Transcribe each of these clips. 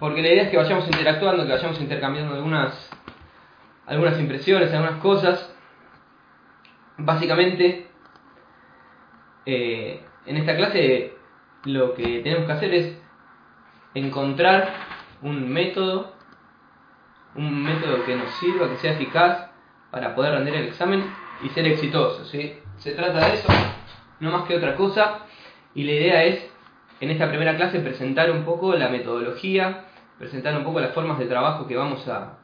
Porque la idea es que vayamos interactuando, que vayamos intercambiando algunas, algunas impresiones, algunas cosas. Básicamente, eh, en esta clase lo que tenemos que hacer es encontrar un método, un método que nos sirva, que sea eficaz para poder rendir el examen y ser exitosos. ¿sí? Se trata de eso, no más que otra cosa, y la idea es, en esta primera clase, presentar un poco la metodología, presentar un poco las formas de trabajo que vamos a,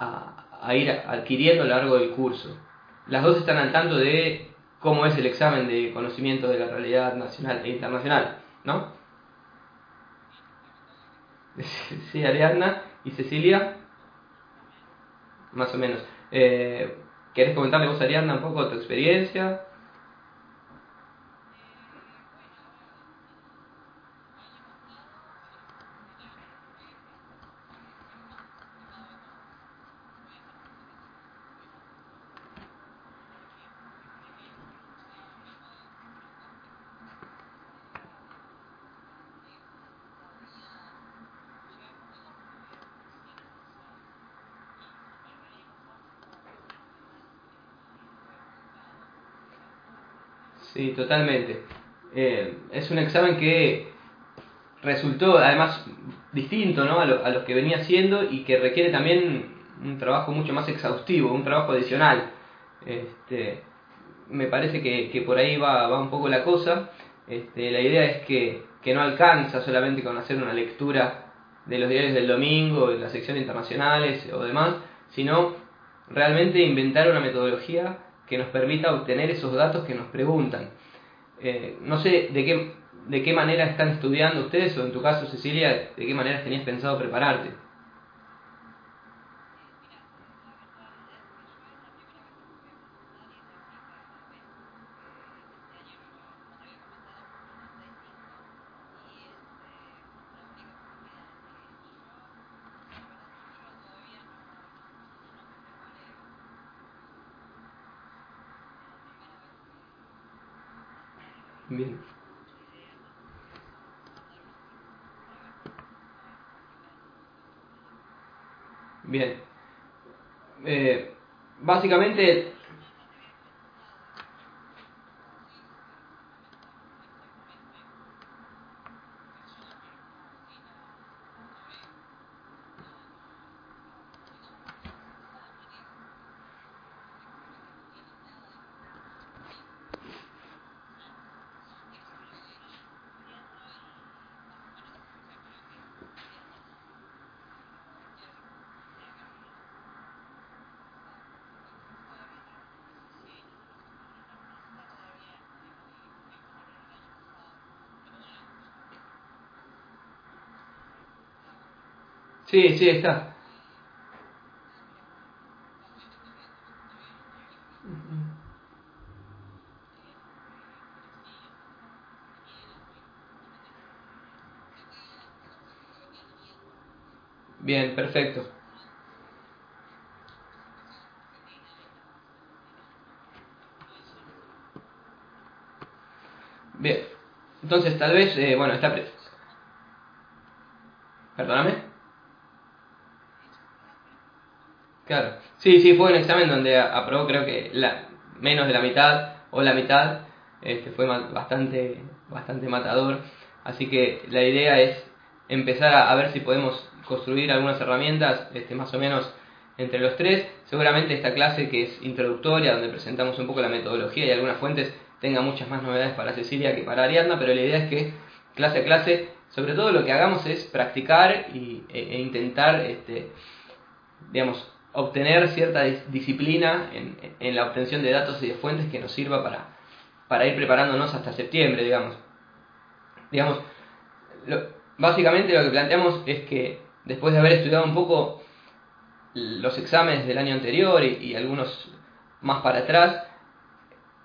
a, ir adquiriendo a lo largo del curso. Las dos están al tanto de cómo es el examen de conocimiento de la realidad nacional e internacional, ¿no? Sí, Ariadna y Cecilia, más o menos. Eh, ¿Querés comentarle vos, Ariadna, un poco tu experiencia? Sí, totalmente. Eh, es un examen que resultó además distinto ¿no? a, lo, a los que venía haciendo y que requiere también un trabajo mucho más exhaustivo, un trabajo adicional. Este, me parece que, que por ahí va, va, un poco la cosa. Este, la idea es que, que, no alcanza solamente con hacer una lectura de los diarios del domingo, de la sección internacionales o demás, sino realmente inventar una metodología que nos permita obtener esos datos que nos preguntan. Eh, no sé de qué, de qué manera están estudiando ustedes, o en tu caso, Cecilia, de qué manera tenías pensado prepararte. Bien. Bien. Eh, básicamente Sí, sí, está. Bien, perfecto. Bien, entonces tal vez, eh, bueno, está... Perdóname. Claro. Sí, sí, fue un examen donde aprobó creo que la, menos de la mitad o la mitad. Este, fue bastante, bastante matador. Así que la idea es empezar a, ver si podemos construir algunas herramientas este, más o menos entre los tres. Seguramente esta clase que es introductoria, donde presentamos un poco la metodología y algunas fuentes, tenga muchas más novedades para Cecilia que para Ariadna, pero la idea es que clase a clase, sobre todo lo que hagamos es practicar y, e, e intentar, este, digamos, obtener cierta disciplina en, en, la obtención de datos y de fuentes que nos sirva para, ir preparándonos hasta septiembre, digamos. Digamos, básicamente lo que planteamos es que después de haber estudiado un poco los exámenes del año anterior y, algunos más para atrás,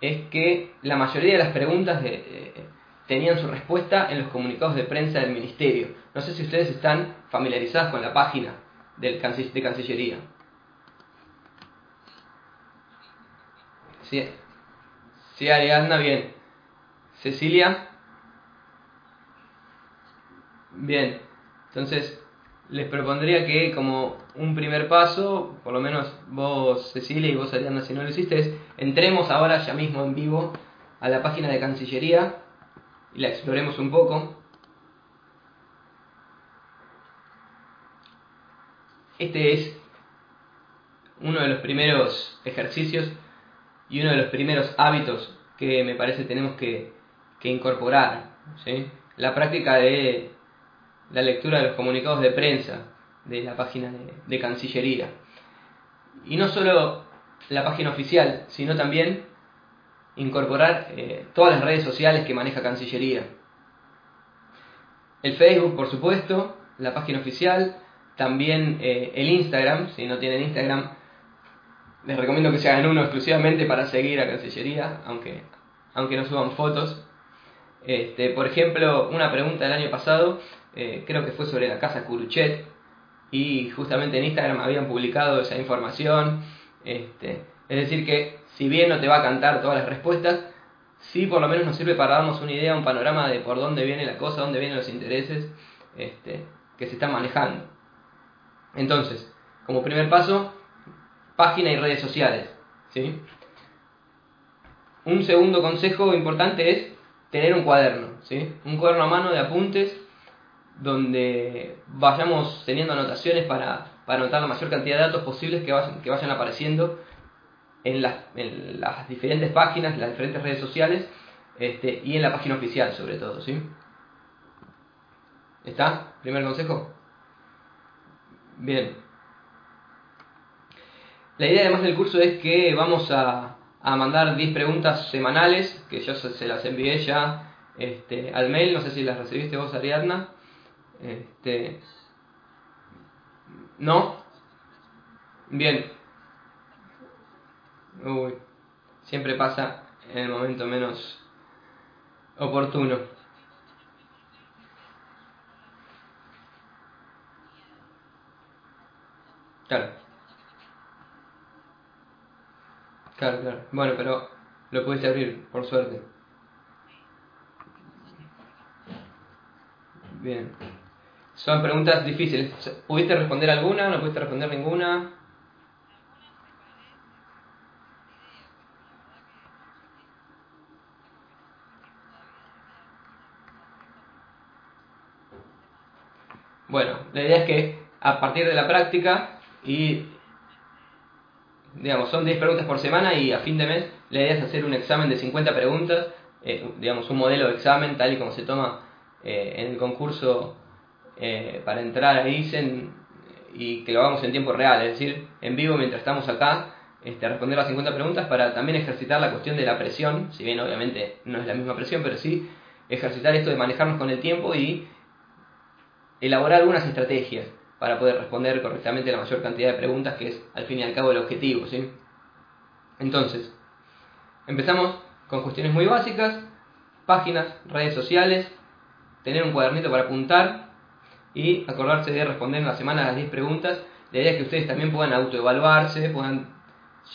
es que la mayoría de las preguntas tenían su respuesta en los comunicados de prensa del Ministerio. No sé si ustedes están familiarizados con la página del de Cancillería. Sí, sí Ariadna, bien. Cecilia. Bien. Entonces, les propondría que como un primer paso, por lo menos vos Cecilia y vos Ariadna si no lo hiciste, entremos ahora ya mismo en vivo a la página de Cancillería y la exploremos un poco. Este es uno de los primeros ejercicios y uno de los primeros hábitos que me parece tenemos que, incorporar. La práctica de la lectura de los comunicados de prensa de la página de, Cancillería. Y no solo la página oficial, sino también incorporar eh, todas las redes sociales que maneja Cancillería. El Facebook, por supuesto, la página oficial, también eh, el Instagram, si no tienen Instagram, les recomiendo que se hagan uno exclusivamente para seguir a Cancillería, aunque, aunque no suban fotos. Este, por ejemplo, una pregunta del año pasado, eh, creo que fue sobre la casa Curuchet, y justamente en Instagram habían publicado esa información. Este, es decir, que si bien no te va a cantar todas las respuestas, sí por lo menos nos sirve para darnos una idea, un panorama de por dónde viene la cosa, dónde vienen los intereses este, que se están manejando. Entonces, como primer paso, página y redes sociales. ¿sí? Un segundo consejo importante es tener un cuaderno, ¿sí? un cuaderno a mano de apuntes donde vayamos teniendo anotaciones para, anotar la mayor cantidad de datos posibles que vayan, que vayan apareciendo en las, en las diferentes páginas, las diferentes redes sociales este, y en la página oficial sobre todo. ¿sí? ¿Está? Primer consejo. Bien. La idea además del curso es que vamos a, a mandar 10 preguntas semanales, que yo se, las envié ya este, al mail, no sé si las recibiste vos Ariadna. Este, ¿No? Bien. Uy, siempre pasa en el momento menos oportuno. Claro. Claro, claro. Bueno, pero lo pudiste abrir, por suerte. Bien. Son preguntas difíciles. ¿Pudiste responder alguna? ¿No pudiste responder ninguna? Bueno, la idea es que a partir de la práctica y digamos, son 10 preguntas por semana y a fin de mes la idea es hacer un examen de 50 preguntas, eh, digamos, un modelo de examen tal y como se toma eh, en el concurso eh, para entrar a ISEN y que lo hagamos en tiempo real, es decir, en vivo mientras estamos acá, este, responder las 50 preguntas para también ejercitar la cuestión de la presión, si bien obviamente no es la misma presión, pero sí ejercitar esto de manejarnos con el tiempo y elaborar algunas estrategias para poder responder correctamente la mayor cantidad de preguntas, que es al fin y al cabo el objetivo. ¿sí? Entonces, empezamos con cuestiones muy básicas, páginas, redes sociales, tener un cuadernito para apuntar y acordarse de responder en la semana las 10 preguntas. La idea es que ustedes también puedan autoevaluarse, puedan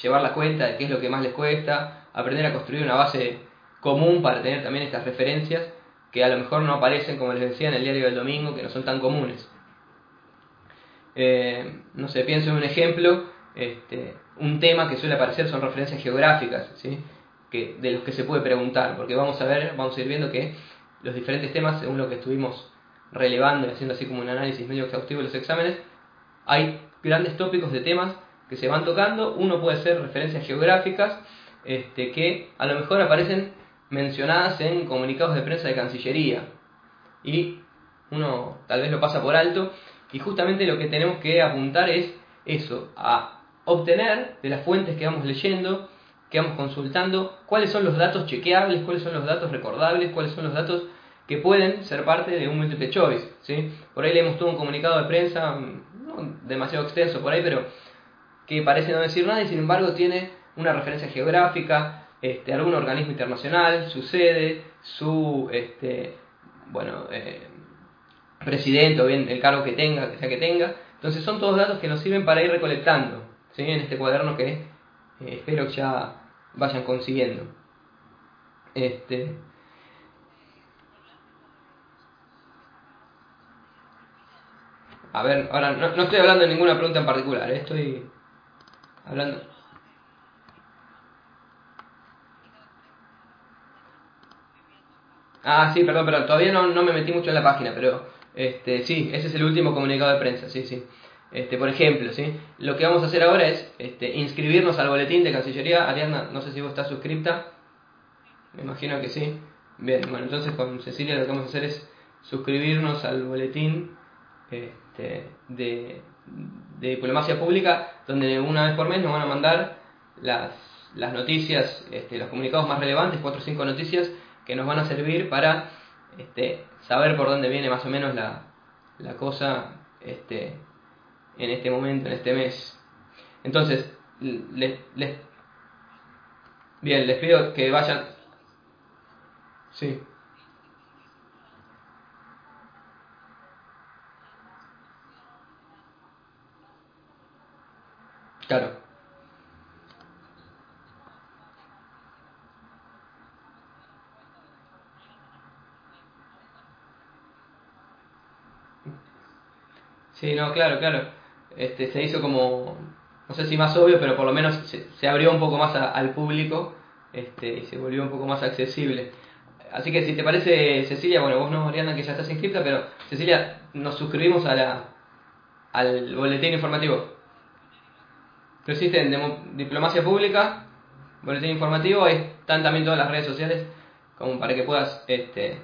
llevar la cuenta de qué es lo que más les cuesta, aprender a construir una base común para tener también estas referencias que a lo mejor no aparecen, como les decía, en el diario del domingo, que no son tan comunes. Eh, no sé, pienso en un ejemplo, este, un tema que suele aparecer son referencias geográficas, ¿sí? que, de los que se puede preguntar, porque vamos a ver, vamos a ir viendo que los diferentes temas, según lo que estuvimos relevando y haciendo así como un análisis medio exhaustivo de los exámenes, hay grandes tópicos de temas que se van tocando. Uno puede ser referencias geográficas este, que a lo mejor aparecen mencionadas en comunicados de prensa de Cancillería y uno tal vez lo pasa por alto y justamente lo que tenemos que apuntar es eso, a obtener de las fuentes que vamos leyendo, que vamos consultando, cuáles son los datos chequeables, cuáles son los datos recordables, cuáles son los datos que pueden ser parte de un multiple choice. ¿sí? Por ahí leemos todo un comunicado de prensa, no demasiado extenso por ahí, pero que parece no decir nada y sin embargo tiene una referencia geográfica, este, algún organismo internacional, su sede, su este, bueno, eh, presidente o bien el cargo que tenga, que sea que tenga. Entonces son todos datos que nos sirven para ir recolectando ¿sí? en este cuaderno que eh, espero que ya vayan consiguiendo. Este, a ver, ahora no, no, estoy hablando de ninguna pregunta en particular, ¿eh? estoy hablando... Ah, sí, perdón, pero todavía no, no me metí mucho en la página, pero este, sí, ese es el último comunicado de prensa, sí, sí. Este, por ejemplo, ¿sí? lo que vamos a hacer ahora es este, inscribirnos al boletín de Cancillería. Ariadna, no sé si vos estás suscripta. Me imagino que sí. Bien, bueno, entonces con Cecilia lo que vamos a hacer es suscribirnos al boletín este, de, diplomacia pública, donde una vez por mes nos van a mandar las, las noticias, este, los comunicados más relevantes, cuatro o cinco noticias que nos van a servir para este, saber por dónde viene más o menos la, la cosa este, en este momento, en este mes. Entonces, les, les, bien, les pido que vayan. Sí. Claro. Sí, no, claro, claro. Este, se hizo como, no sé si más obvio, pero por lo menos se, abrió un poco más al público este, y se volvió un poco más accesible. Así que si te parece, Cecilia, bueno, vos no, Mariana, que ya estás inscrita, pero Cecilia, nos suscribimos a la, al boletín informativo. Lo Diplomacia Pública, boletín informativo, ahí están también todas las redes sociales, como para que puedas este,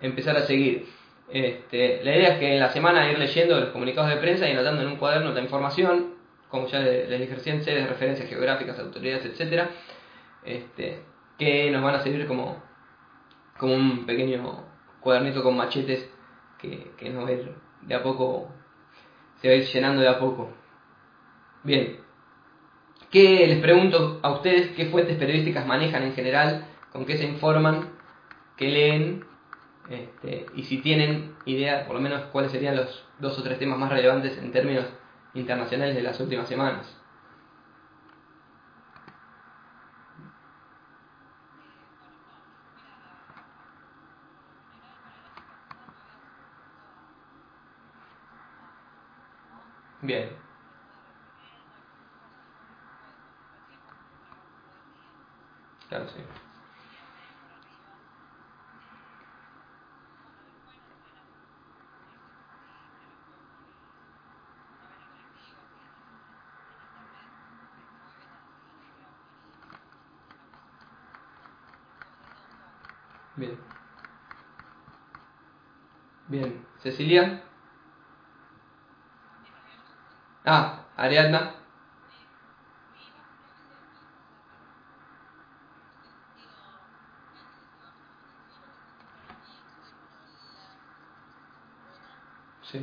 empezar a seguir. Este, la idea es que en la semana ir leyendo los comunicados de prensa y anotando en un cuaderno la información, como ya les dije recién, de referencias geográficas, autoridades, etcétera, este, que nos van a servir como, como un pequeño cuadernito con machetes que, que nos va a ir de a poco, se va a ir llenando de a poco. Bien, ¿qué les pregunto a ustedes? ¿Qué fuentes periodísticas manejan en general? ¿Con qué se informan? ¿Qué leen? Este, y si tienen idea, por lo menos, cuáles serían los dos o tres temas más relevantes en términos internacionales de las últimas semanas. Bien. Claro, sí. Bien. Bien. Cecilia. Ah, Ariadna. Sí.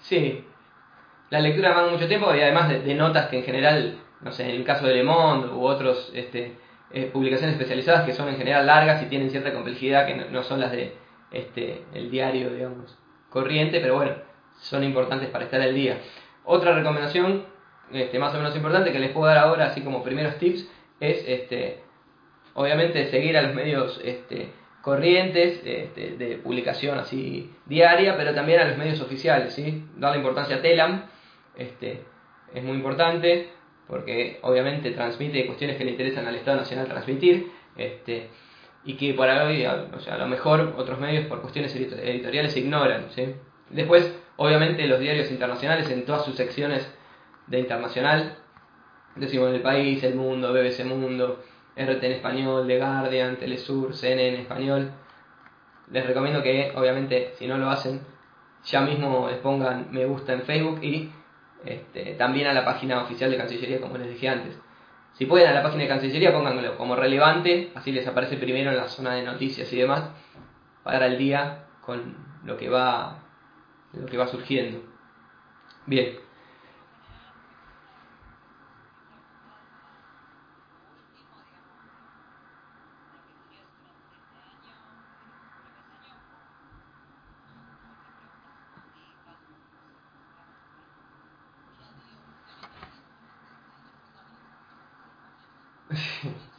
Sí. La lectura va mucho tiempo y además de, notas que en general no sé, en el caso de Le Monde u otros este, eh, publicaciones especializadas que son en general largas y tienen cierta complejidad que no, son las de este, el diario, digamos, corriente, pero bueno, son importantes para estar al día. Otra recomendación, este, más o menos importante, que les puedo dar ahora, así como primeros tips, es este, obviamente seguir a los medios este, corrientes este, de publicación así diaria, pero también a los medios oficiales, ¿sí? Darle importancia a Telam, este, es muy importante porque obviamente transmite cuestiones que le interesan al Estado Nacional transmitir, este, y que por hoy, o sea, a lo mejor otros medios por cuestiones editoriales ignoran. ¿sí? Después, obviamente, los diarios internacionales en todas sus secciones de internacional, decimos El País, El Mundo, BBC Mundo, RT en español, The Guardian, Telesur, CNN en español. Les recomiendo que, obviamente, si no lo hacen, ya mismo les pongan me gusta en Facebook y este, también a la página oficial de Cancillería, como les dije antes. Si pueden a la página de Cancillería, pónganlo como relevante, así les aparece primero en la zona de noticias y demás, para el día con lo que va, lo que va surgiendo. Bien.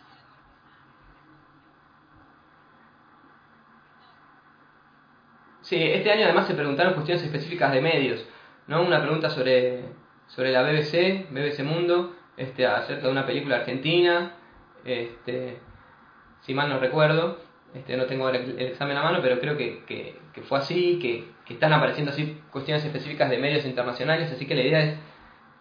Sí, este año además se preguntaron cuestiones específicas de medios, ¿no? Una pregunta sobre, sobre la BBC, BBC Mundo, este, acerca de una película argentina, este, si mal no recuerdo, este, no tengo el, examen a mano, pero creo que, que, que fue así, que, que, están apareciendo así cuestiones específicas de medios internacionales, así que la idea es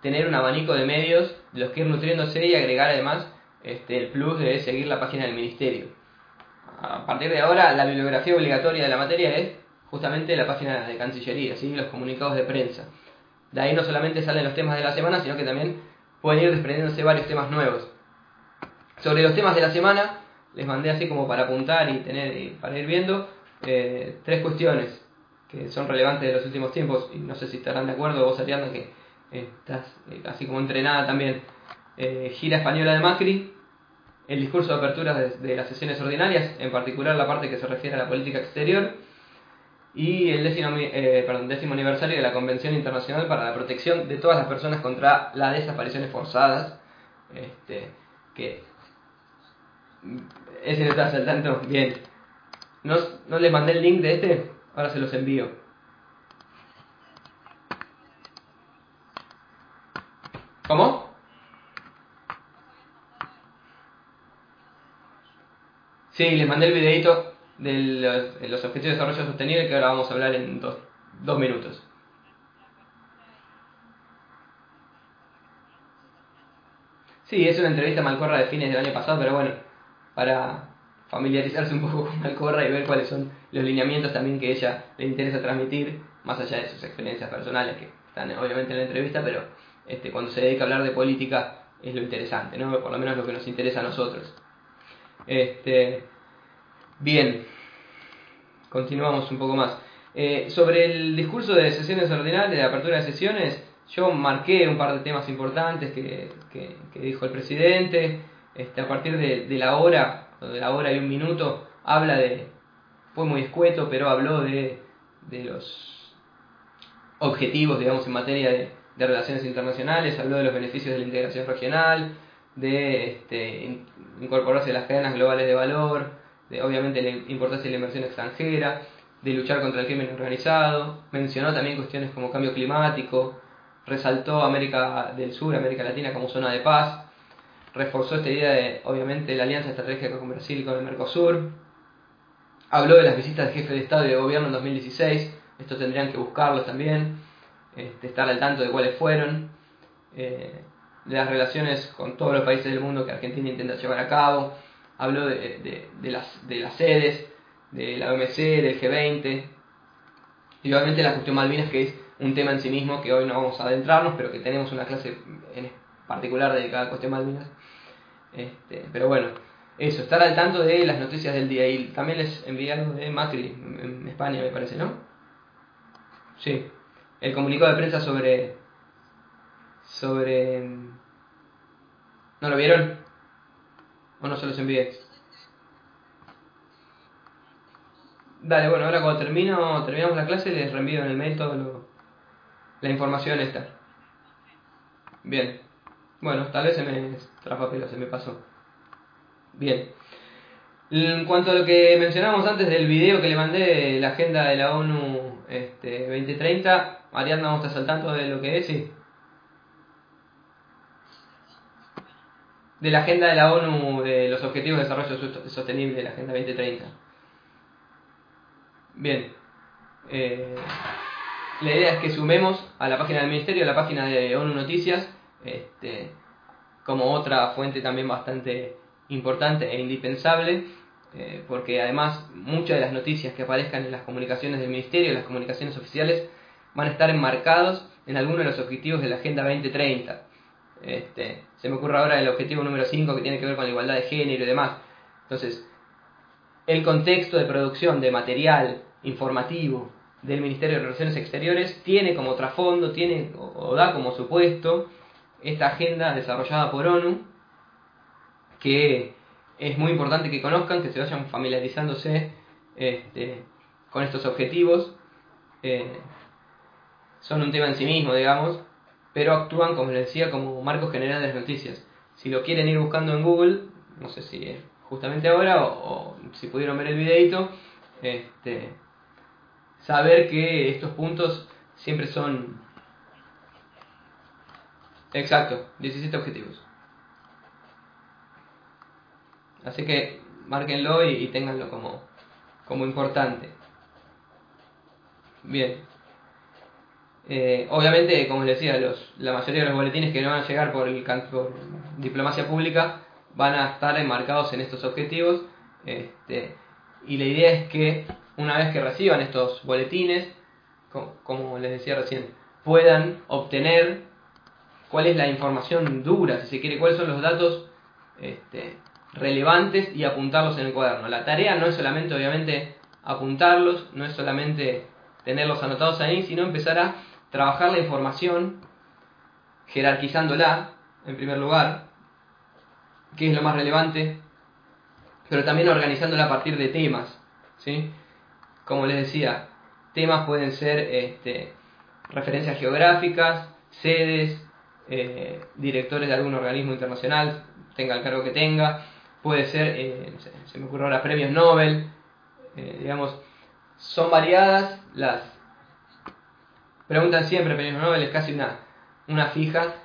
tener un abanico de medios de los que ir nutriéndose y agregar además este, el plus de seguir la página del ministerio. A partir de ahora, la bibliografía obligatoria de la materia es justamente la página de Cancillería, ¿sí? los comunicados de prensa. De ahí no solamente salen los temas de la semana, sino que también pueden ir desprendiéndose varios temas nuevos. Sobre los temas de la semana, les mandé así como para apuntar y tener para ir viendo eh, tres cuestiones que son relevantes de los últimos tiempos y no sé si estarán de acuerdo vos Ariana que estás eh, así como entrenada también eh, gira española de Macri el discurso de apertura de, las sesiones ordinarias en particular la parte que se refiere a la política exterior y el décimo, eh, aniversario de la Convención Internacional para la Protección de todas las personas contra las desapariciones forzadas. Este, que ese no está saltando bien. ¿No, ¿No les mandé el link de este? Ahora se los envío. ¿Cómo? Sí, les mandé el videito de los, objetivos de desarrollo sostenible que ahora vamos a hablar en dos, dos minutos. Sí, es una entrevista a Malcorra de fines del año pasado, pero bueno, para familiarizarse un poco con Malcorra y ver cuáles son los lineamientos también que ella le interesa transmitir, más allá de sus experiencias personales que están obviamente en la entrevista, pero este, cuando se dedica a hablar de política es lo interesante, ¿no? por lo menos lo que nos interesa a nosotros. Este, Bien, continuamos un poco más. Eh, sobre el discurso de sesiones ordinarias, de apertura de sesiones, yo marqué un par de temas importantes que, que, dijo el presidente. Este, a partir de, de, la hora, de la hora y un minuto, habla de, fue muy escueto, pero habló de, de los objetivos, digamos, en materia de, de, relaciones internacionales, habló de los beneficios de la integración regional, de este, incorporarse a las cadenas globales de valor, de obviamente la importancia de la inversión extranjera, de luchar contra el crimen organizado, mencionó también cuestiones como cambio climático, resaltó América del Sur, América Latina como zona de paz, reforzó esta idea de, obviamente, la alianza estratégica con Brasil y con el Mercosur, habló de las visitas de jefe de Estado y de gobierno en 2016, esto tendrían que buscarlos también, este, estar al tanto de cuáles fueron, eh, de las relaciones con todos los países del mundo que Argentina intenta llevar a cabo, habló de, de, las, de las sedes, de la OMC, del G20, y obviamente la cuestión Malvinas, que es un tema en sí mismo que hoy no vamos a adentrarnos, pero que tenemos una clase en particular dedicada a la cuestión Malvinas. Este, pero bueno, eso, estar al tanto de las noticias del día. Y también les envié algo de Macri en España, me parece, ¿no? Sí, el comunicado de prensa sobre. Sobre. ¿No lo vieron? ¿O no se los envié? Dale, bueno, ahora cuando termino, terminamos la clase les reenvío en el mail toda la información esta. Bien. Bueno, tal vez se me trapapelo, se me pasó. Bien. En cuanto a lo que mencionamos antes del video que le mandé la agenda de la ONU este, 2030, Ariadna, ¿vamos a estar saltando de lo que es? Sí. De la agenda de la ONU de los Objetivos de Desarrollo Sostenible, la Agenda 2030. Bien. Eh, la idea es que sumemos a la página del Ministerio, a la página de ONU Noticias, este, como otra fuente también bastante importante e indispensable, eh, porque además muchas de las noticias que aparezcan en las comunicaciones del Ministerio, en las comunicaciones oficiales, van a estar enmarcados en alguno de los objetivos de la Agenda 2030 Este, se me ocurre ahora el objetivo número 5 que tiene que ver con la igualdad de género y demás. Entonces, el contexto de producción de material informativo del Ministerio de Relaciones Exteriores tiene como trasfondo, tiene o, da como supuesto esta agenda desarrollada por ONU, que es muy importante que conozcan, que se vayan familiarizándose este, con estos objetivos. Eh, son un tema en sí mismo, digamos, pero actúan, como les decía, como marcos generales de noticias. Si lo quieren ir buscando en Google, no sé si es justamente ahora o, si pudieron ver el videito, este, saber que estos puntos siempre son... Exacto, 17 objetivos. Así que márquenlo y, y ténganlo como, como importante. Bien. Eh, obviamente, como les decía, los, la mayoría de los boletines que no van a llegar por, el, diplomacia pública van a estar enmarcados en estos objetivos. Este, y la idea es que una vez que reciban estos boletines, como, les decía recién, puedan obtener cuál es la información dura, si se quiere, cuáles son los datos este, relevantes y apuntarlos en el cuaderno. La tarea no es solamente, obviamente, apuntarlos, no es solamente tenerlos anotados ahí, sino empezar a trabajar la información jerarquizándola, en primer lugar, que es lo más relevante, pero también organizándola a partir de temas. ¿sí? Como les decía, temas pueden ser este, referencias geográficas, sedes, eh, directores de algún organismo internacional, tenga el cargo que tenga, puede ser, eh, se me ocurre ahora, premios Nobel, eh, digamos, son variadas las, Preguntan siempre premios Nobel, es casi una, una fija,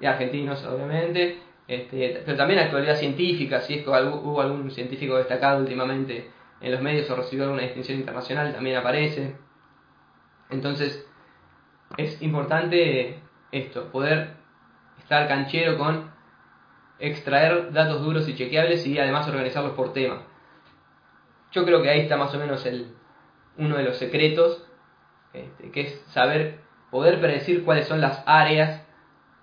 de argentinos obviamente, este, pero también actualidad científica, si es que hubo algún científico destacado últimamente en los medios o recibió alguna distinción internacional, también aparece. Entonces, es importante esto, poder estar canchero con extraer datos duros y chequeables y además organizarlos por tema. Yo creo que ahí está más o menos el, uno de los secretos este, que es saber, poder predecir cuáles son las áreas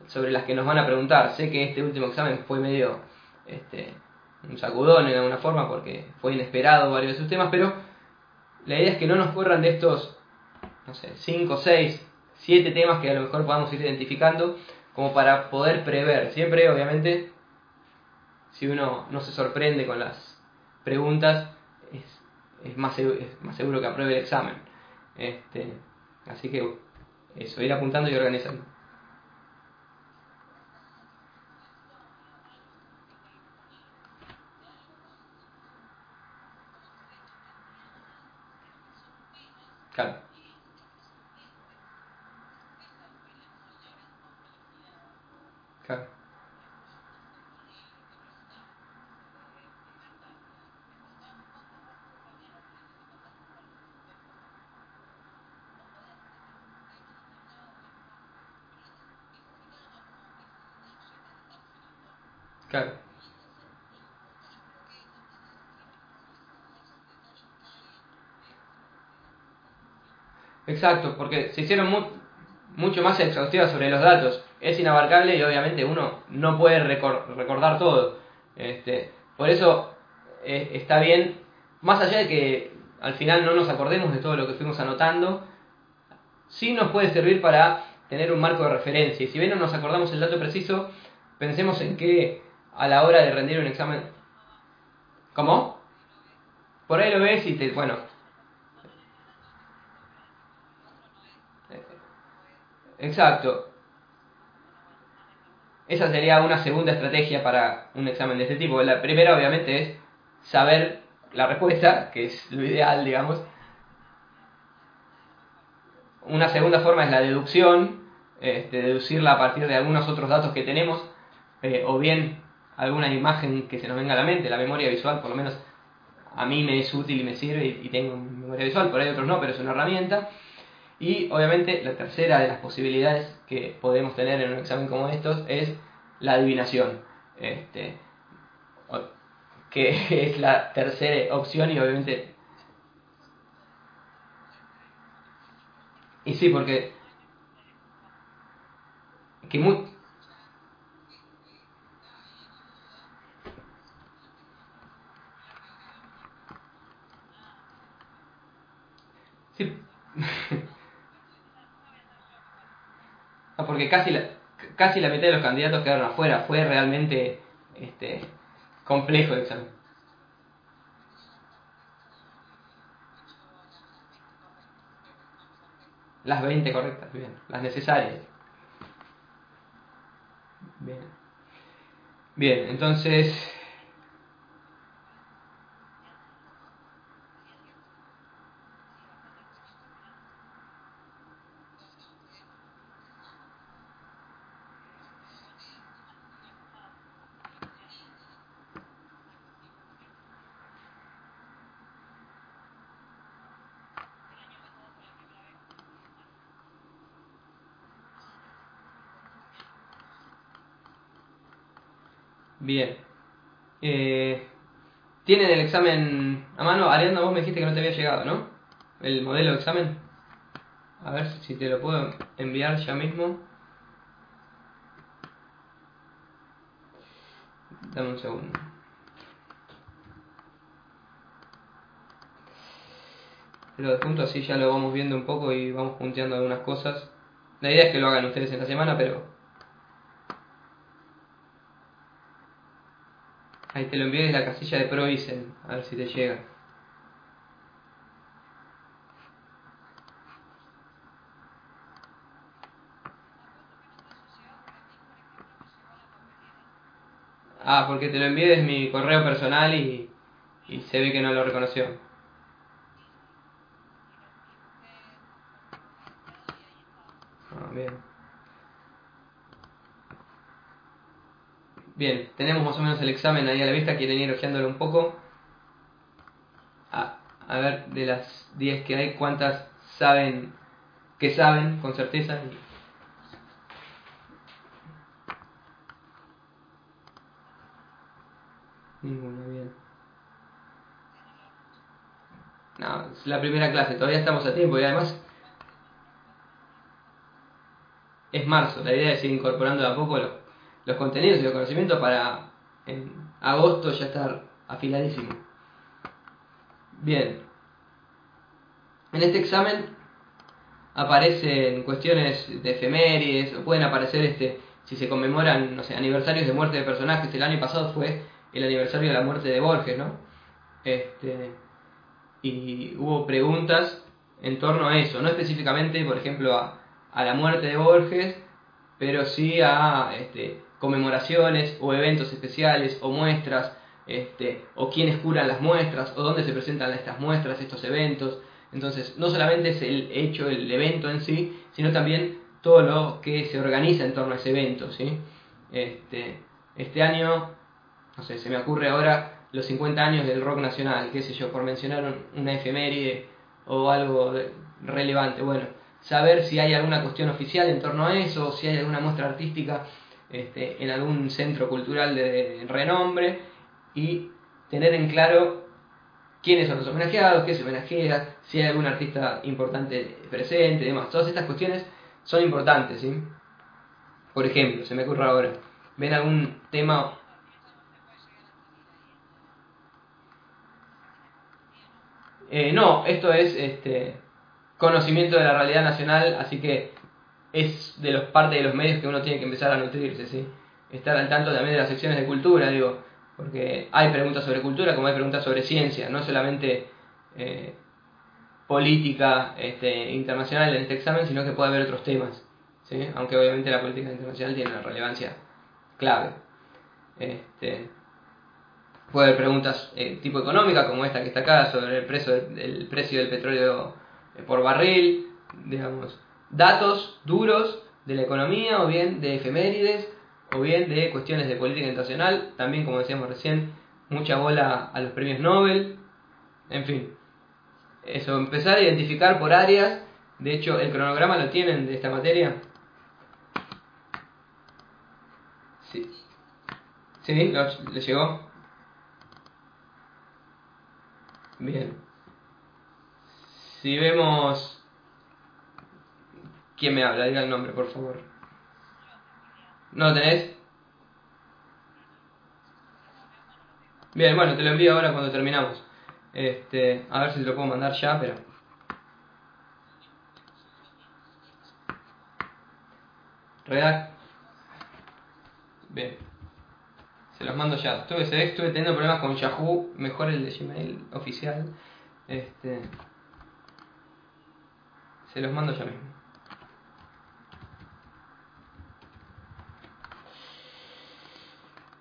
sobre las que nos van a preguntar. Sé que este último examen fue medio este, un sacudón de alguna forma porque fue inesperado varios de sus temas, pero la idea es que no nos corran de estos, no sé, 5, 6, 7 temas que a lo mejor podamos ir identificando como para poder prever. Siempre, obviamente, si uno no se sorprende con las preguntas, es, es, más, es más seguro que apruebe el examen. Este, así que eso, ir apuntando y organizando. Claro. Claro. Exacto, porque se hicieron mucho más exhaustivas sobre los datos. Es inabarcable y obviamente uno no puede recordar todo. Este, por eso eh, está bien, más allá de que al final no nos acordemos de todo lo que fuimos anotando, sí nos puede servir para tener un marco de referencia. Y si bien no nos acordamos el dato preciso, pensemos en que a la hora de rendir un examen. ¿Cómo? Por ahí lo ves y te. Bueno. Exacto. Esa sería una segunda estrategia para un examen de este tipo. La primera, obviamente, es saber la respuesta, que es lo ideal, digamos. Una segunda forma es la deducción, este, deducirla a partir de algunos otros datos que tenemos, eh, o bien alguna imagen que se nos venga a la mente. La memoria visual, por lo menos a mí me es útil y me sirve y, tengo memoria visual, por ahí otros no, pero es una herramienta. Y obviamente la tercera de las posibilidades que podemos tener en un examen como estos es la adivinación, este, que es la tercera opción y obviamente... Y sí, porque... Que muy... porque casi la, casi la mitad de los candidatos quedaron afuera. Fue realmente este, complejo el examen. Las 20 correctas, bien. Las necesarias. Bien. Bien, entonces Bien. Eh, ¿Tienen el examen a mano? Arianda, vos me dijiste que no te había llegado, ¿no? El modelo de examen. A ver si te lo puedo enviar ya mismo. Dame un segundo. Lo punto así ya lo vamos viendo un poco y vamos punteando algunas cosas. La idea es que lo hagan ustedes en la semana, pero Ahí te lo envié desde la casilla de Provisen, a ver si te llega. Ah, porque te lo envié desde mi correo personal y, y se ve que no lo reconoció. Ah, bien. Bien, tenemos más o menos el examen ahí a la vista, quieren ir ojeándolo un poco. A, a ver, de las 10 que hay, cuántas saben que saben con certeza. Ninguna, bien. No, es la primera clase, todavía estamos a tiempo y además es marzo, la idea es ir incorporando de a poco los los contenidos y los conocimientos para en agosto ya estar afiladísimo. Bien. En este examen aparecen cuestiones de efemérides, o pueden aparecer este, si se conmemoran, no sé, aniversarios de muerte de personajes. El año pasado fue el aniversario de la muerte de Borges, ¿no? Este, y hubo preguntas en torno a eso, no específicamente, por ejemplo, a, a la muerte de Borges, pero sí a este, conmemoraciones o eventos especiales o muestras, este, o quiénes curan las muestras, o dónde se presentan estas muestras, estos eventos. Entonces, no solamente es el hecho, el evento en sí, sino también todo lo que se organiza en torno a ese evento. ¿sí? Este, este año, no sé, se me ocurre ahora los 50 años del rock nacional, qué sé yo, por mencionar una efeméride o algo relevante. Bueno, saber si hay alguna cuestión oficial en torno a eso, si hay alguna muestra artística este, en algún centro cultural de renombre y tener en claro quiénes son los homenajeados, qué se homenajea, si hay algún artista importante presente y demás. Todas estas cuestiones son importantes, ¿sí? Por ejemplo, se me ocurre ahora, ven algún tema... Eh, no, esto es este, conocimiento de la realidad nacional, así que es de los parte de los medios que uno tiene que empezar a nutrirse, ¿sí? Estar al tanto también de las secciones de cultura, digo, porque hay preguntas sobre cultura como hay preguntas sobre ciencia, no solamente eh, política este, internacional en este examen, sino que puede haber otros temas, ¿sí? Aunque obviamente la política internacional tiene una relevancia clave. Este, puede haber preguntas eh, tipo económica, como esta que está acá, sobre el precio, el precio del petróleo eh, por barril, digamos, datos duros de la economía o bien de efemérides o bien de cuestiones de política internacional, también como decíamos recién, mucha bola a los premios Nobel, en fin. Eso, empezar a identificar por áreas, de hecho el cronograma lo tienen de esta materia. Sí. ¿Sí? ¿Le llegó? Bien. Si vemos ¿Quién me habla? Diga el nombre, por favor. ¿No lo tenés? Bien, bueno, te lo envío ahora cuando terminamos. Este, a ver si te lo puedo mandar ya, pero. Redact. Bien. Se los mando ya. Estuve, estuve teniendo problemas con Yahoo, mejor el de Gmail oficial. Este. Se los mando ya mismo.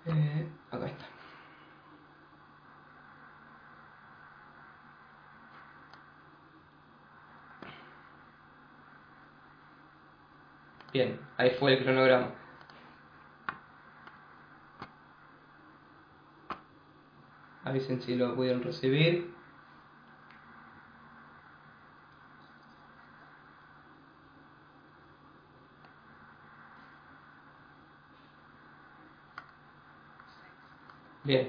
Eh, acá está. Bien, ahí fue el cronograma. Avisen si lo pudieron recibir. Bien,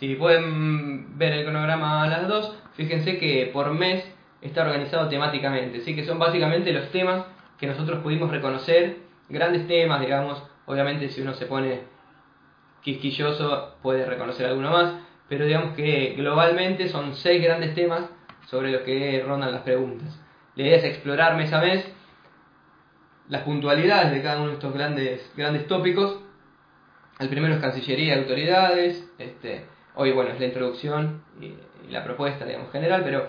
si pueden ver el cronograma a las dos, fíjense que por mes está organizado temáticamente, ¿sí? que son básicamente los temas que nosotros pudimos reconocer, grandes temas, digamos, obviamente si uno se pone quisquilloso puede reconocer alguno más, pero digamos que globalmente son seis grandes temas sobre los que rondan las preguntas. La idea es explorar mes a mes las puntualidades de cada uno de estos grandes, grandes tópicos el primero es Cancillería Autoridades. Este, hoy, bueno, es la introducción y, la propuesta, digamos, general, pero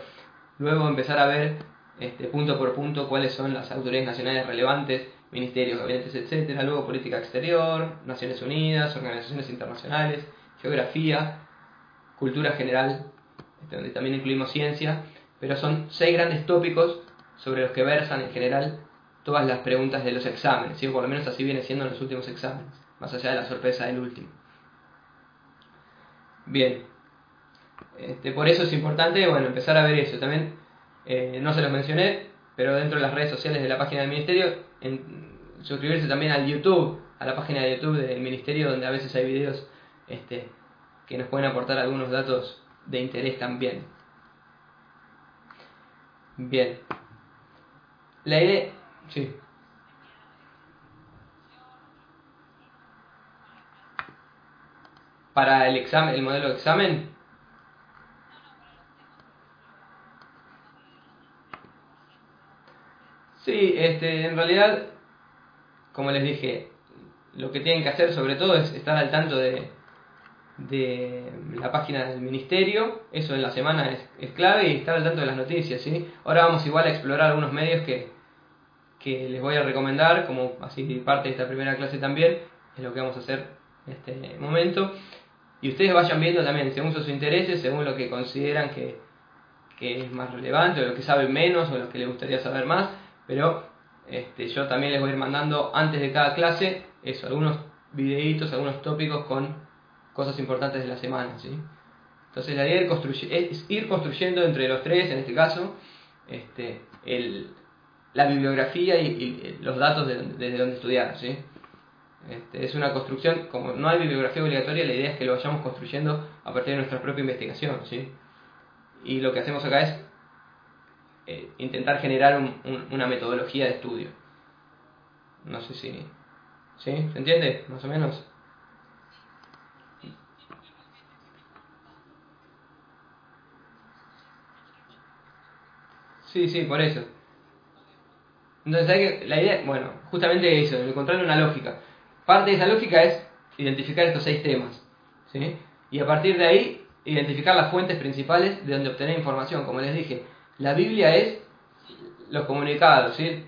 luego empezar a ver este, punto por punto cuáles son las autoridades nacionales relevantes, ministerios, gabinetes, etcétera. Luego política exterior, Naciones Unidas, organizaciones internacionales, geografía, cultura general, este, donde también incluimos ciencia, pero son seis grandes tópicos sobre los que versan en general todas las preguntas de los exámenes, ¿sí? por lo menos así viene siendo en los últimos exámenes más allá de la sorpresa del último. Bien, este, por eso es importante bueno, empezar a ver eso. También, eh, no se los mencioné, pero dentro de las redes sociales de la página del Ministerio, en, suscribirse también al YouTube, a la página de YouTube del Ministerio, donde a veces hay videos este, que nos pueden aportar algunos datos de interés también. Bien. La idea... Sí. Para el examen, el modelo de examen? Sí, este, en realidad, como les dije, lo que tienen que hacer sobre todo es estar al tanto de, de la página del ministerio, eso en la semana es, es, clave y estar al tanto de las noticias, ¿sí? Ahora vamos igual a explorar algunos medios que, que les voy a recomendar, como así parte de esta primera clase también, es lo que vamos a hacer en este momento y ustedes vayan viendo también, según sus intereses, según lo que consideran que, es más relevante, o lo que saben menos, o lo que les gustaría saber más, pero este, yo también les voy a ir mandando antes de cada clase eso, algunos videitos, algunos tópicos con cosas importantes de la semana, ¿sí? Entonces la idea es ir construyendo entre los tres, en este caso, este, el, la bibliografía y, los datos de, desde donde estudiar, ¿sí? Este, es una construcción, como no hay bibliografía obligatoria, la idea es que lo vayamos construyendo a partir de nuestra propia investigación. ¿sí? Y lo que hacemos acá es eh, intentar generar una metodología de estudio. No sé si... ¿Sí? ¿Se entiende? Más o menos. Sí, sí, por eso. Entonces, la idea, bueno, justamente eso, encontrar una lógica. Parte de esa lógica es identificar estos seis temas. ¿sí? Y a partir de ahí, identificar las fuentes principales de donde obtener información. Como les dije, la Biblia es los comunicados. ¿sí?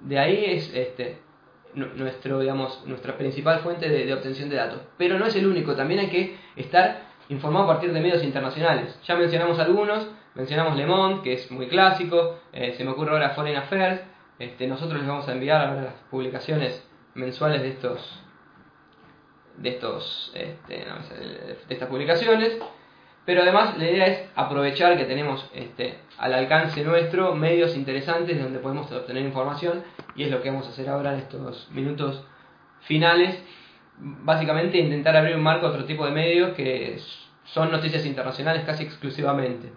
De ahí es este, nuestro, digamos, nuestra principal fuente de, obtención de datos. Pero no es el único, también hay que estar informado a partir de medios internacionales. Ya mencionamos algunos, mencionamos Le Monde, que es muy clásico, eh, se me ocurre ahora Foreign Affairs, este, nosotros les vamos a enviar ahora las publicaciones mensuales de estos de estos este, de estas publicaciones pero además la idea es aprovechar que tenemos este, al alcance nuestro medios interesantes donde podemos obtener información y es lo que vamos a hacer ahora en estos minutos finales. Básicamente intentar abrir un marco a otro tipo de medios que son noticias internacionales casi exclusivamente.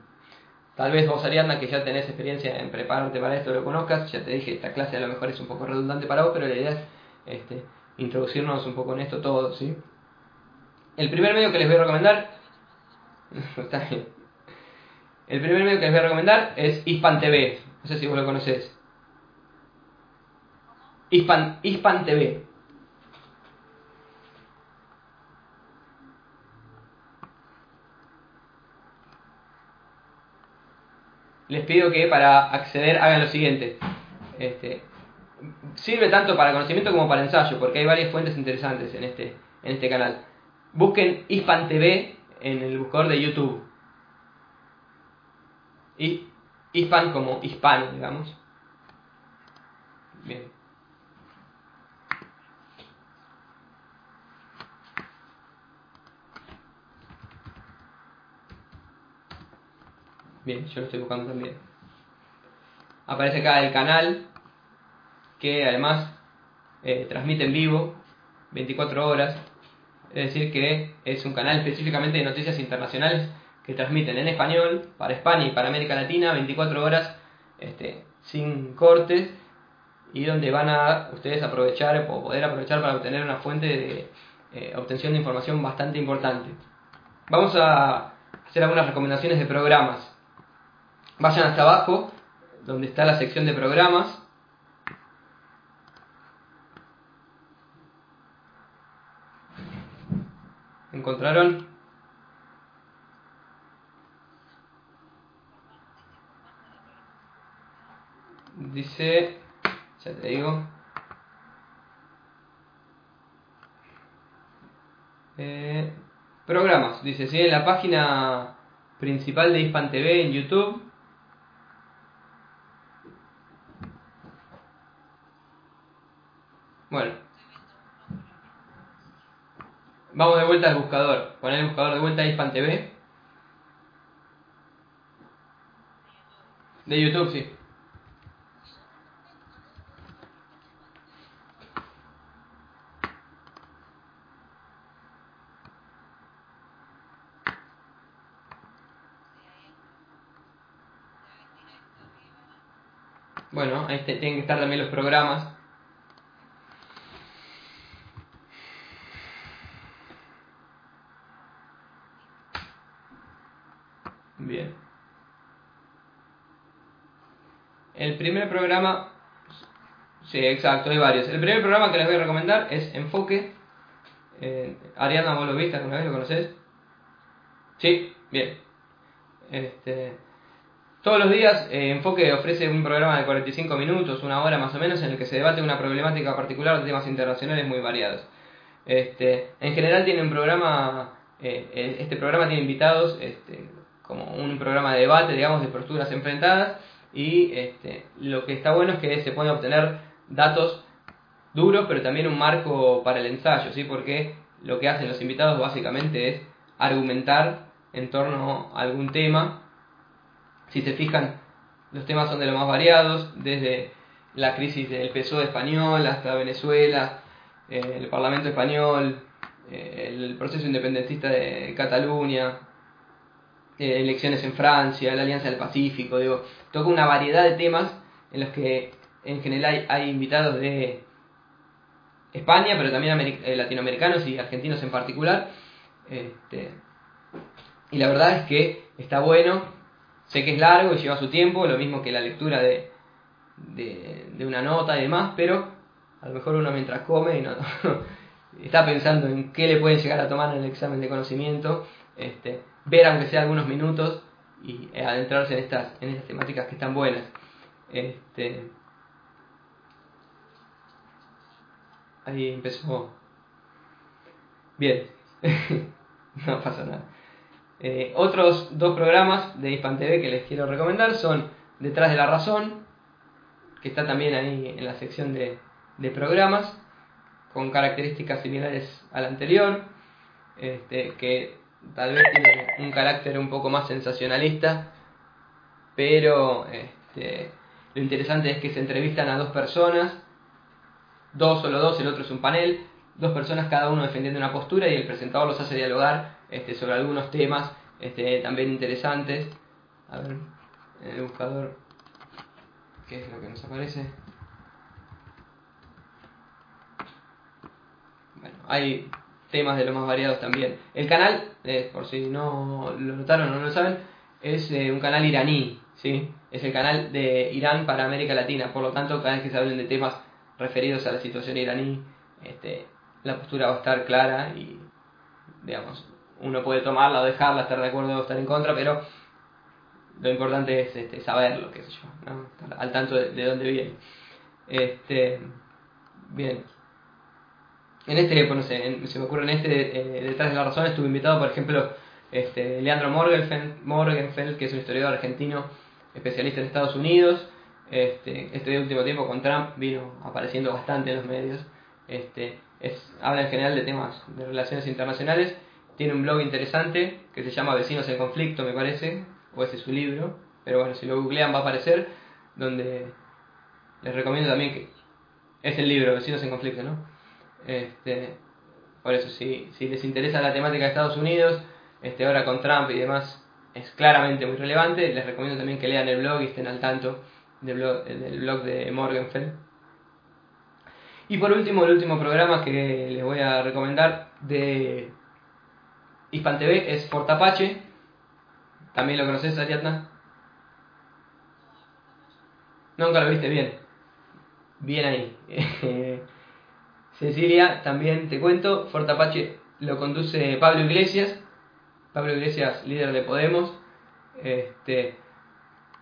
Tal vez vos Ariadna que ya tenés experiencia en prepararte para esto lo conozcas ya te dije esta clase a lo mejor es un poco redundante para vos pero la idea es este, introducirnos un poco en esto todo, ¿sí? El primer medio que les voy a recomendar, El primer medio que les voy a recomendar es Hispan TV, no sé si vos lo conocés. Hispan, Hispan TV. Les pido que para acceder hagan lo siguiente. Este, sirve tanto para conocimiento como para ensayo, porque hay varias fuentes interesantes en este, en este canal. Busquen Hispan TV en el buscador de YouTube. Y Hispan como hispano, digamos. Bien. Bien, yo lo estoy buscando también. Aparece acá el canal, que además eh, transmite en vivo 24 horas. Es decir, que es un canal específicamente de noticias internacionales que transmiten en español para España y para América Latina 24 horas este, sin cortes y donde van a ustedes aprovechar o poder aprovechar para obtener una fuente de eh, obtención de información bastante importante. Vamos a hacer algunas recomendaciones de programas. Vayan hasta abajo, donde está la sección de programas. ¿Encontraron? Dice, ya te digo. Eh, programas, dice, sí, en la página principal de Hispan TV en YouTube Bueno. Vamos de vuelta al buscador. Poner el buscador de vuelta a Hispan TV. De YouTube, sí. Bueno, ahí tienen que estar también los programas El primer programa, sí, exacto, hay varios. El primer programa que les voy a recomendar es Enfoque. Eh, Ariana, vos lo viste alguna vez, lo conoces? Sí, bien. Este, todos los días eh, Enfoque ofrece un programa de 45 minutos, una hora más o menos, en el que se debate una problemática particular de temas internacionales muy variados. Este, en general tiene un programa, eh, este programa tiene invitados este, como un programa de debate, digamos, de posturas enfrentadas y este, lo que está bueno es que se pueden obtener datos duros, pero también un marco para el ensayo, ¿sí? porque lo que hacen los invitados básicamente es argumentar en torno a algún tema. Si se fijan, los temas son de los más variados, desde la crisis del PSOE español hasta Venezuela, eh, el Parlamento español, eh, el proceso independentista de Cataluña, eh, elecciones en Francia, la Alianza del Pacífico, digo, toca una variedad de temas en los que en general hay, invitados de España, pero también eh, latinoamericanos y argentinos en particular. Este, y la verdad es que está bueno, sé que es largo y lleva su tiempo, lo mismo que la lectura de, de, una nota y demás, pero a lo mejor uno mientras come y no, está pensando en qué le pueden llegar a tomar en el examen de conocimiento. Este, ver aunque sea algunos minutos y eh, adentrarse en estas, en estas temáticas que están buenas. Este, ahí empezó. Bien, no pasa nada. Eh, otros dos programas de Hispan TV que les quiero recomendar son Detrás de la Razón, que está también ahí en la sección de, de programas, con características similares al anterior, este, que tal vez tiene un carácter un poco más sensacionalista, pero este, lo interesante es que se entrevistan a dos personas, dos, solo dos, el otro es un panel, dos personas cada uno defendiendo una postura y el presentador los hace dialogar este, sobre algunos temas este, también interesantes. A ver, en el buscador, ¿qué es lo que nos aparece? Bueno, hay temas de los más variados también. El canal, eh, por si no lo notaron o no lo saben, es eh, un canal iraní, ¿sí? Es el canal de Irán para América Latina, por lo tanto, cada vez que se hablen de temas referidos a la situación iraní, este, la postura va a estar clara y, digamos, uno puede tomarla o dejarla, estar de acuerdo o estar en contra, pero lo importante es este, saberlo, qué sé yo, ¿no? estar al tanto de, dónde viene. Este, bien. En este, bueno, se, se me ocurre en este, eh, detrás de la razón, estuve invitado, por ejemplo, este, Leandro Morgenfeld, Morgenfeld, que es un historiador argentino especialista en Estados Unidos. Este, este último tiempo con Trump vino apareciendo bastante en los medios. Este, es, habla en general de temas de relaciones internacionales. Tiene un blog interesante que se llama Vecinos en Conflicto, me parece, o ese es su libro. Pero bueno, si lo googlean va a aparecer, donde les recomiendo también que es el libro Vecinos en Conflicto, ¿no? Este, por eso, si, si les interesa la temática de Estados Unidos, este, ahora con Trump y demás, es claramente muy relevante. Les recomiendo también que lean el blog y estén al tanto del blog, del blog de Morgenfeld. Y por último, el último programa que les voy a recomendar de Hispan TV es Portapache. ¿También lo conoces, Ariadna? Nunca lo viste bien. Bien ahí. Cecilia, también te cuento, Fortapache lo conduce Pablo Iglesias, Pablo Iglesias, líder de Podemos. Este,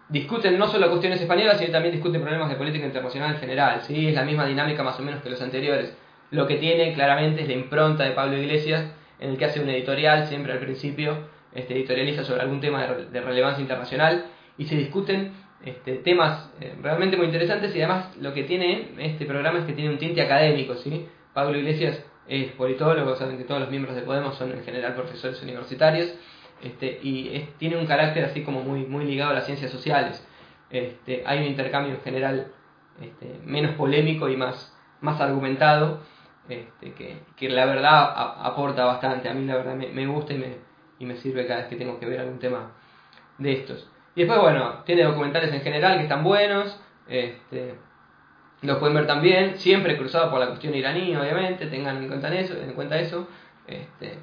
discuten no solo cuestiones españolas, sino también discuten problemas de política internacional en general. ¿sí? Es la misma dinámica más o menos que los anteriores. Lo que tiene claramente es la impronta de Pablo Iglesias, en el que hace un editorial siempre al principio, este, editorializa sobre algún tema de, relevancia internacional y se discuten este, temas eh, realmente muy interesantes y además lo que tiene este programa es que tiene un tinte académico. ¿sí? Pablo Iglesias es politólogo, saben que todos los miembros de Podemos son en general profesores universitarios este, y tiene un carácter así como muy, muy ligado a las ciencias sociales. Este, hay un intercambio en general este, menos polémico y más, más argumentado, este, que, que, la verdad aporta bastante. A mí la verdad me, me gusta y me, y me sirve cada vez que tengo que ver algún tema de estos. Y después, bueno, tiene documentales en general que están buenos, este, los pueden ver también, siempre cruzado por la cuestión iraní, obviamente, tengan en cuenta eso. En cuenta eso este,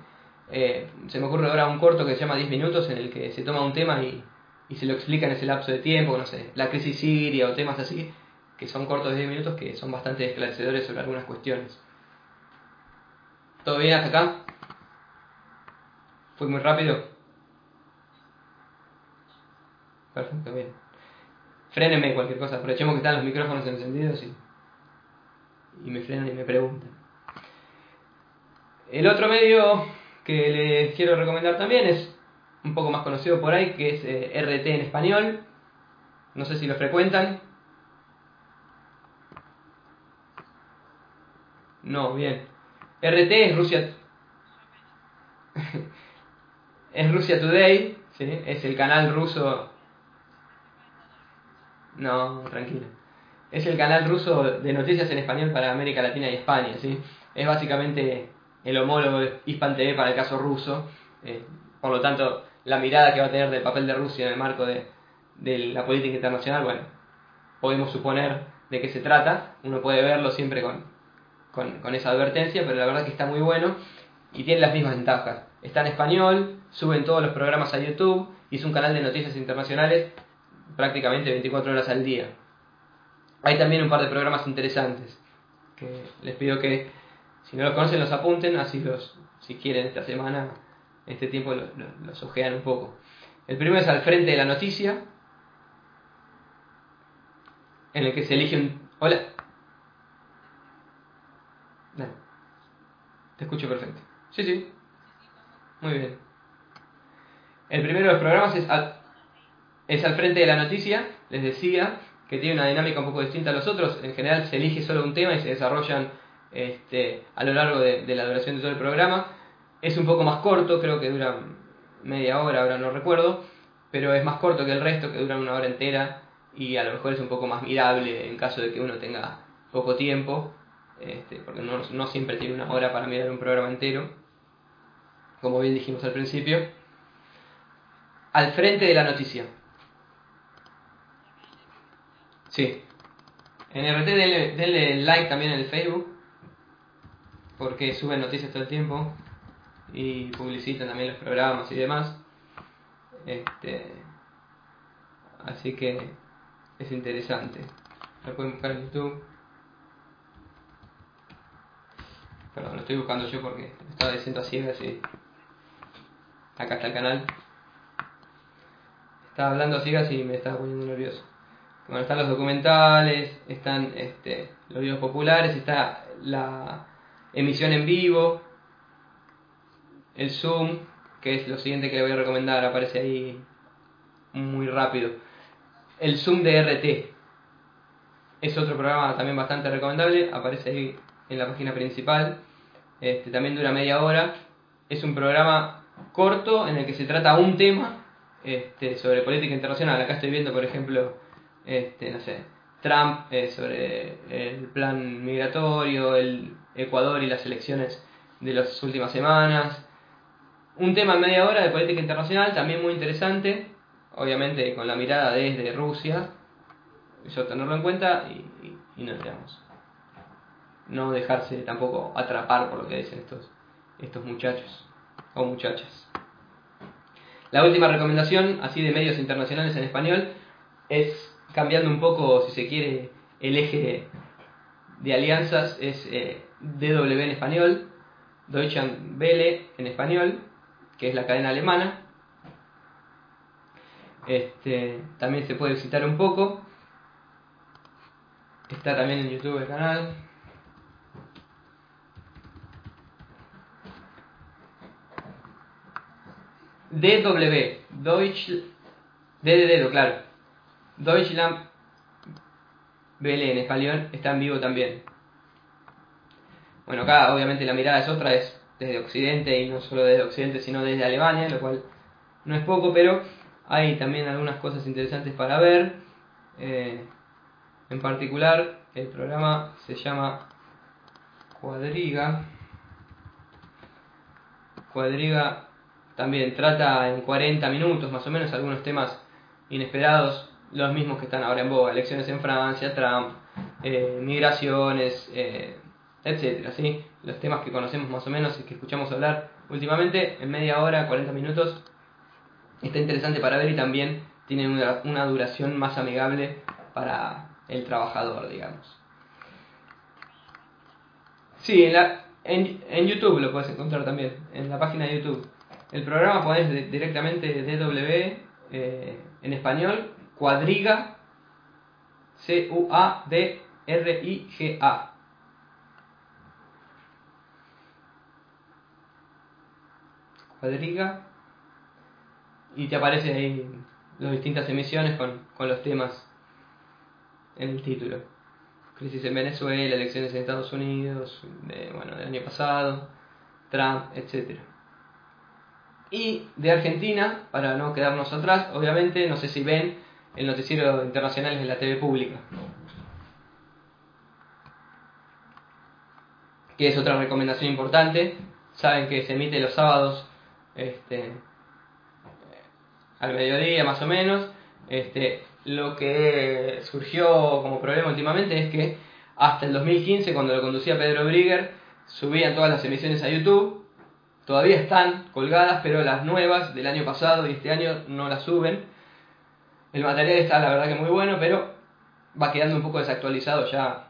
eh, se me ocurre ahora un corto que se llama 10 minutos en el que se toma un tema y, y se lo explica en ese lapso de tiempo, no sé, la crisis siria o temas así, que son cortos de 10 minutos que son bastante esclarecedores sobre algunas cuestiones. ¿Todo bien hasta acá? ¿Fue muy rápido? Perfecto, bien. Frénenme cualquier cosa, aprovechemos que están los micrófonos encendidos y, y me frenan y me preguntan. El otro medio que les quiero recomendar también es un poco más conocido por ahí, que es eh, RT en español. No sé si lo frecuentan. No, bien. RT es Rusia. es Rusia Today, ¿sí? es el canal ruso. No, tranquilo. Es el canal ruso de noticias en español para América Latina y España, ¿sí? Es básicamente el homólogo Hispan para el caso ruso. Eh, por lo tanto, la mirada que va a tener del papel de Rusia en el marco de, la política internacional, bueno, podemos suponer de qué se trata. Uno puede verlo siempre con, con, esa advertencia, pero la verdad que está muy bueno y tiene las mismas ventajas. Está en español, suben todos los programas a YouTube y es un canal de noticias internacionales prácticamente 24 horas al día. Hay también un par de programas interesantes que les pido que si no los conocen, los apunten, así los, si quieren esta semana, este tiempo los, ojean un poco. El primero es al frente de la noticia, en el que se elige un... Hola. Te escucho perfecto. Sí, sí. Muy bien. El primero de los programas es es al frente de la noticia, les decía, que tiene una dinámica un poco distinta a los otros. En general se elige solo un tema y se desarrollan este, a lo largo de, la duración de todo el programa. Es un poco más corto, creo que dura media hora, ahora no recuerdo, pero es más corto que el resto, que dura una hora entera y a lo mejor es un poco más mirable en caso de que uno tenga poco tiempo, este, porque no siempre tiene una hora para mirar un programa entero, como bien dijimos al principio. Al frente de la noticia. Sí. En RT denle, denle like también en el Facebook porque suben noticias todo el tiempo y publicitan también los programas y demás. Este, así que es interesante. Lo pueden buscar en YouTube. estoy buscando yo porque estaba diciendo así, así. Acá está el canal. Estaba hablando así y me estaba poniendo nervioso. Bueno, están los documentales, están este, los videos populares, está la emisión en vivo, el Zoom, que es lo siguiente que le voy a recomendar, aparece ahí muy rápido. El Zoom de RT. Es otro programa también bastante recomendable, aparece ahí en la página principal. Este, también dura media hora. Es un programa corto en el que se trata un tema este, sobre política internacional. Acá estoy viendo, por ejemplo, este, no sé, Trump eh, sobre el plan migratorio, el Ecuador y las elecciones de las últimas semanas. Un tema en media hora de política internacional, también muy interesante, obviamente con la mirada desde Rusia, eso tenerlo en cuenta y, no digamos, no dejarse tampoco atrapar por lo que dicen estos, estos muchachos o muchachas. La última recomendación, así de medios internacionales en español, es cambiando un poco, si se quiere, el eje de alianzas, es eh, DW en español, Deutsche Welle en español, que es la cadena alemana. Este, también se puede visitar un poco. Está también en YouTube el canal. DW, Deutsch, D de Deutschland Welle en español está en vivo también. Bueno, acá obviamente la mirada es otra, es desde Occidente y no solo desde Occidente, sino desde Alemania, lo cual no es poco, pero hay también algunas cosas interesantes para ver. Eh, en particular, el programa se llama Cuadriga. Cuadriga también trata en 40 minutos más o menos algunos temas inesperados los mismos que están ahora en boga, elecciones en Francia, Trump, eh, migraciones, eh, etcétera, ¿sí? Los temas que conocemos más o menos y que escuchamos hablar últimamente, en media hora, 40 minutos, está interesante para ver y también tiene una, duración más amigable para el trabajador, digamos. Sí, en, la, en, YouTube lo puedes encontrar también, en la página de YouTube. El programa puedes directamente DW eh, en español Cuadriga, C-U-A-D-R-I-G-A. Cuadriga. Y te aparecen ahí las distintas emisiones con, los temas en el título. Crisis en Venezuela, elecciones en Estados Unidos, bueno, del año pasado, Trump, etc. Y de Argentina, para no quedarnos atrás, obviamente, no sé si ven el noticiero internacional es en la TV pública. Que es otra recomendación importante. Saben que se emite los sábados este, al mediodía más o menos. Este, lo que surgió como problema últimamente es que hasta el 2015, cuando lo conducía Pedro Brigger, subían todas las emisiones a YouTube. Todavía están colgadas, pero las nuevas del año pasado y este año no las suben el material está la verdad que muy bueno, pero va quedando un poco desactualizado ya.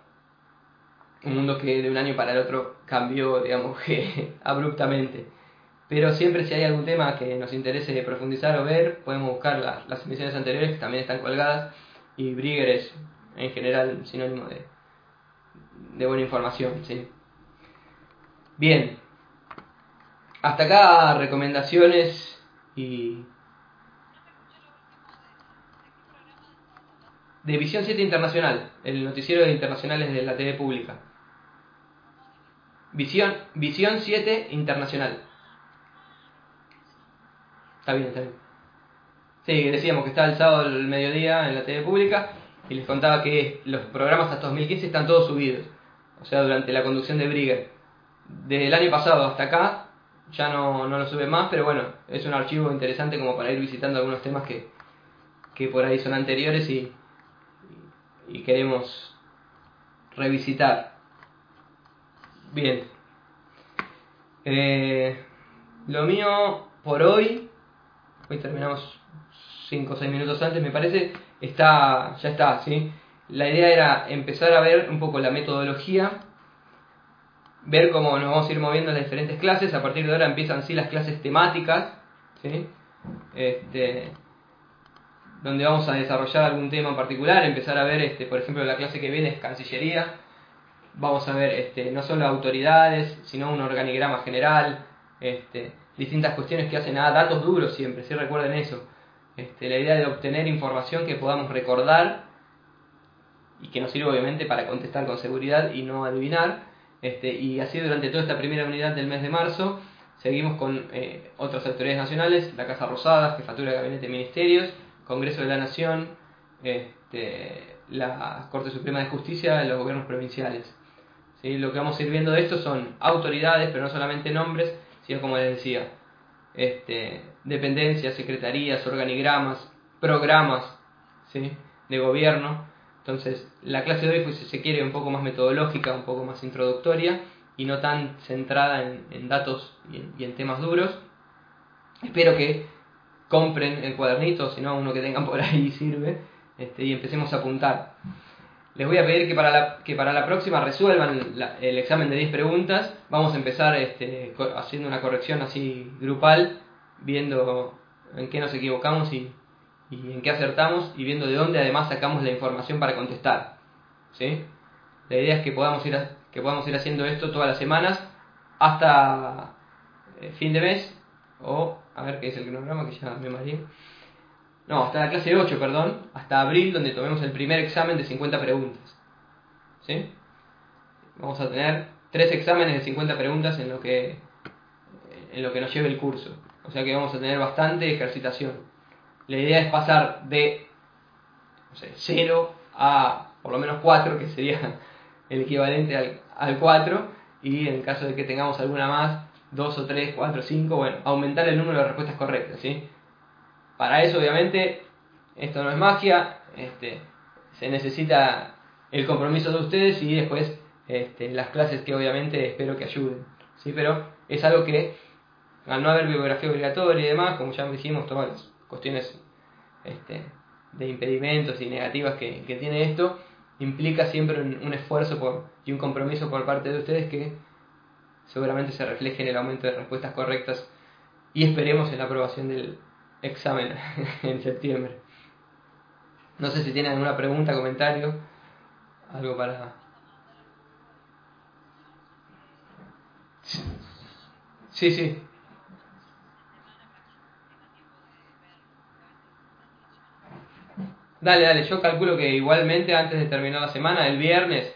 Un mundo que de un año para el otro cambió, digamos abruptamente. Pero siempre si hay algún tema que nos interese profundizar o ver, podemos buscar las emisiones anteriores que también están colgadas. Y Brigger es en general sinónimo de, de buena información. ¿sí? Bien, hasta acá recomendaciones y de Visión 7 Internacional, el noticiero de internacionales de la TV pública. Visión, Visión 7 Internacional. Está bien, está bien. Sí, decíamos que está el sábado al mediodía en la TV pública y les contaba que los programas hasta 2015 están todos subidos. O sea, durante la conducción de Brigger. Desde el año pasado hasta acá ya no, no lo sube más, pero bueno, es un archivo interesante como para ir visitando algunos temas que, que por ahí son anteriores y, y queremos revisitar. Bien. Eh, lo mío por hoy, hoy terminamos 5 o 6 minutos antes, me parece, está, ya está, ¿sí? La idea era empezar a ver un poco la metodología ver cómo nos vamos a ir moviendo en las diferentes clases. A partir de ahora empiezan sí las clases temáticas, ¿sí? este, donde vamos a desarrollar algún tema en particular, empezar a ver, este, por ejemplo, la clase que viene es Cancillería. Vamos a ver este, no solo autoridades, sino un organigrama general, este, distintas cuestiones que hacen a datos duros siempre, si recuerden eso. Este, la idea de obtener información que podamos recordar y que nos sirve obviamente para contestar con seguridad y no adivinar. Este, y así durante toda esta primera unidad del mes de marzo seguimos con eh, otras autoridades nacionales, la Casa Rosada, Jefatura de Gabinete de Ministerios, Congreso de la Nación, este, la Corte Suprema de Justicia, los gobiernos provinciales. ¿Sí? Lo que vamos a ir viendo de esto son autoridades, pero no solamente nombres, sino como les decía, este, dependencias, secretarías, organigramas, programas ¿sí? de gobierno. Entonces, la clase de hoy, pues, si se quiere, un poco más metodológica, un poco más introductoria y no tan centrada en, datos y en, temas duros. Espero que compren el cuadernito, si no, uno que tengan por ahí sirve, este, y empecemos a apuntar. Les voy a pedir que para la, que para la próxima resuelvan el examen de 10 preguntas. Vamos a empezar este, haciendo una corrección así grupal, viendo en qué nos equivocamos y, en qué acertamos y viendo de dónde además sacamos la información para contestar. ¿sí? La idea es que podamos ir, que podamos ir haciendo esto todas las semanas hasta eh, fin de mes o a ver qué es el cronograma que ya me mareé no, hasta la clase 8, perdón, hasta abril, donde tomemos el primer examen de 50 preguntas. ¿Sí? Vamos a tener tres exámenes de 50 preguntas en lo que, en lo que nos lleve el curso. O sea que vamos a tener bastante ejercitación. La idea es pasar de no sé, 0 a por lo menos 4, que sería el equivalente al, al 4, y en el caso de que tengamos alguna más, 2 o 3, 4, 5, bueno, aumentar el número de respuestas correctas, ¿sí? Para eso, obviamente, esto no es magia, este, se necesita el compromiso de ustedes y después este, las clases que obviamente espero que ayuden. ¿sí? Pero es algo que, al no haber bibliografía obligatoria y demás, como ya dijimos, todas las cuestiones este, de impedimentos y negativas que, tiene esto, implica siempre un, esfuerzo por, y un compromiso por parte de ustedes que seguramente se refleje en el aumento de respuestas correctas y esperemos en la aprobación del, examen en septiembre. No sé si tienen alguna pregunta, comentario, algo para... Sí, sí. Dale, dale, yo calculo que igualmente antes de terminar la semana, el viernes,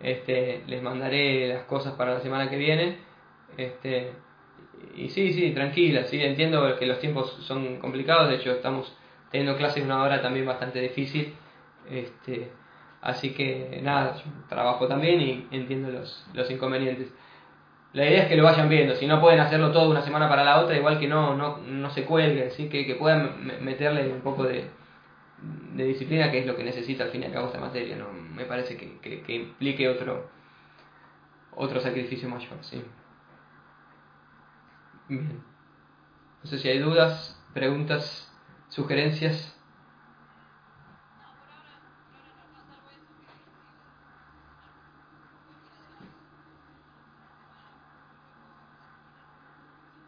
este, les mandaré las cosas para la semana que viene. Este, y sí, sí, tranquila, sí, entiendo que los tiempos son complicados, de hecho estamos teniendo clases una hora también bastante difícil, este, así que nada, trabajo también y entiendo los, los inconvenientes. La idea es que lo vayan viendo, si no pueden hacerlo todo una semana para la otra, igual que no, no, no se cuelguen, ¿sí? que, que puedan meterle un poco de, de disciplina, que es lo que necesita al fin y al cabo esta materia, no me parece que, que, que implique otro, otro sacrificio mayor. ¿sí? Bien. No sé si hay dudas, preguntas, sugerencias.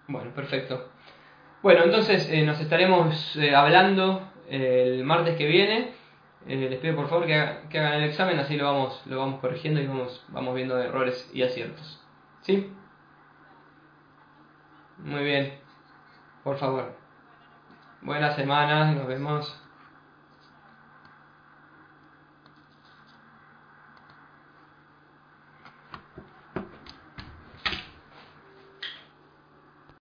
Bueno, perfecto. Bueno, entonces eh, nos estaremos eh, hablando el martes que viene. Eh, les pido por favor que, que, hagan el examen, así lo vamos, lo vamos corrigiendo y vamos, vamos viendo errores y aciertos. ¿Sí? Muy bien. Por favor. Buenas semanas, nos vemos.